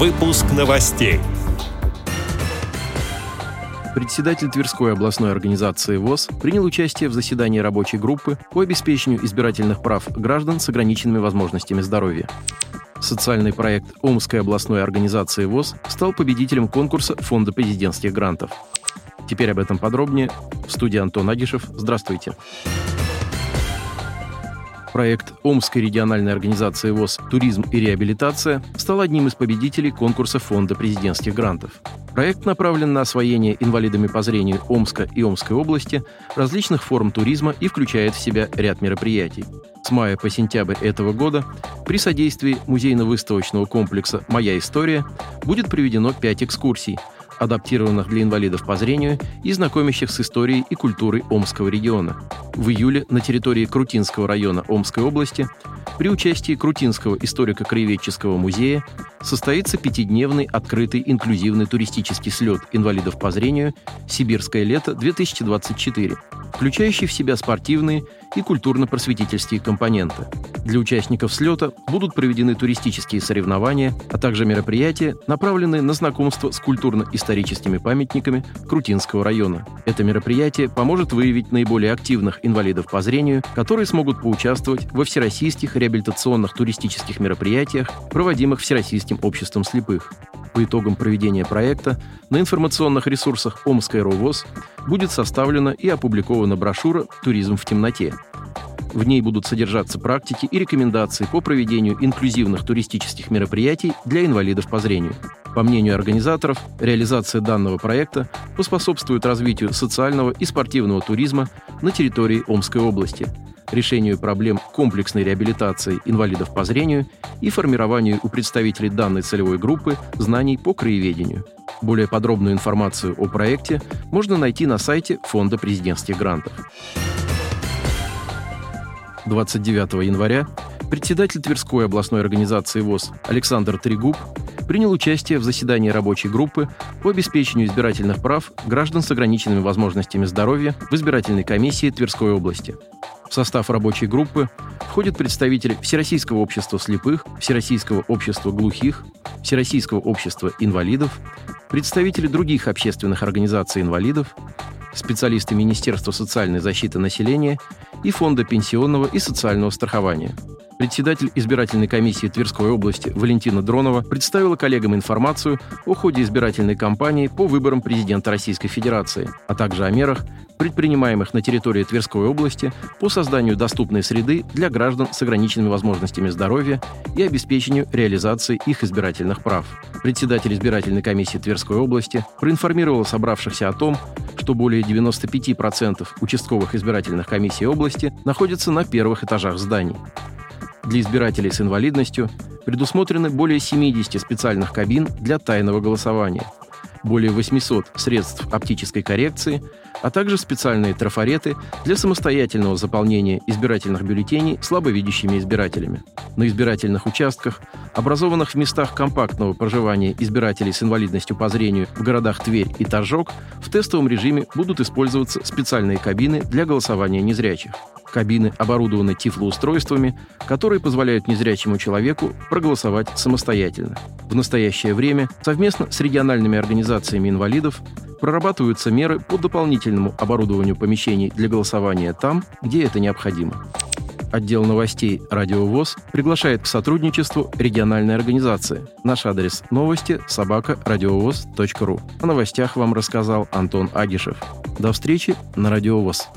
Выпуск новостей. Председатель Тверской областной организации ВОЗ принял участие в заседании рабочей группы по обеспечению избирательных прав граждан с ограниченными возможностями здоровья. Социальный проект Омской областной организации ВОЗ стал победителем конкурса Фонда президентских грантов. Теперь об этом подробнее. В студии Антон Агишев. Здравствуйте. Здравствуйте. Проект Омской региональной организации ВОЗ «Туризм и реабилитация» стал одним из победителей конкурса Фонда президентских грантов. Проект направлен на освоение инвалидами по зрению Омска и Омской области различных форм туризма и включает в себя ряд мероприятий. С мая по сентябрь этого года при содействии музейно-выставочного комплекса «Моя история» будет проведено пять экскурсий – адаптированных для инвалидов по зрению и знакомящих с историей и культурой Омского региона. В июле на территории Крутинского района Омской области при участии Крутинского историко-краеведческого музея состоится пятидневный открытый инклюзивный туристический слет инвалидов по зрению «Сибирское лето-2024», включающий в себя спортивные и культурно-просветительские компоненты. Для участников слета будут проведены туристические соревнования, а также мероприятия, направленные на знакомство с культурно-историческими памятниками Крутинского района. Это мероприятие поможет выявить наиболее активных инвалидов по зрению, которые смогут поучаствовать во всероссийских реабилитационных туристических мероприятиях, проводимых Всероссийским обществом слепых. По итогам проведения проекта на информационных ресурсах Омской РОВОЗ будет составлена и опубликована брошюра «Туризм в темноте». В ней будут содержаться практики и рекомендации по проведению инклюзивных туристических мероприятий для инвалидов по зрению. По мнению организаторов, реализация данного проекта поспособствует развитию социального и спортивного туризма на территории Омской области – решению проблем комплексной реабилитации инвалидов по зрению и формированию у представителей данной целевой группы знаний по краеведению. Более подробную информацию о проекте можно найти на сайте Фонда президентских грантов. 29 января председатель Тверской областной организации ВОЗ Александр Трегуб принял участие в заседании рабочей группы по обеспечению избирательных прав граждан с ограниченными возможностями здоровья в избирательной комиссии Тверской области. В состав рабочей группы входят представители Всероссийского общества слепых, Всероссийского общества глухих, Всероссийского общества инвалидов, представители других общественных организаций инвалидов, специалисты Министерства социальной защиты населения и Фонда пенсионного и социального страхования – Председатель избирательной комиссии Тверской области Валентина Дронова представила коллегам информацию о ходе избирательной кампании по выборам президента Российской Федерации, а также о мерах, предпринимаемых на территории Тверской области по созданию доступной среды для граждан с ограниченными возможностями здоровья и обеспечению реализации их избирательных прав. Председатель избирательной комиссии Тверской области проинформировал собравшихся о том, что более 95% участковых избирательных комиссий области находятся на первых этажах зданий. Для избирателей с инвалидностью предусмотрены более 70 специальных кабин для тайного голосования, более 800 средств оптической коррекции, а также специальные трафареты для самостоятельного заполнения избирательных бюллетеней слабовидящими избирателями. На избирательных участках, образованных в местах компактного проживания избирателей с инвалидностью по зрению в городах Тверь и Торжок, в тестовом режиме будут использоваться специальные кабины для голосования незрячих. Кабины оборудованы тифлоустройствами, которые позволяют незрячему человеку проголосовать самостоятельно. В настоящее время совместно с региональными организациями инвалидов прорабатываются меры по дополнительному оборудованию помещений для голосования там, где это необходимо. Отдел новостей «Радио ВОЗ» приглашает к сотрудничеству региональной организации. Наш адрес новости – собака радиовоз.ру. О новостях вам рассказал Антон Агишев. До встречи на «Радио ВОЗ».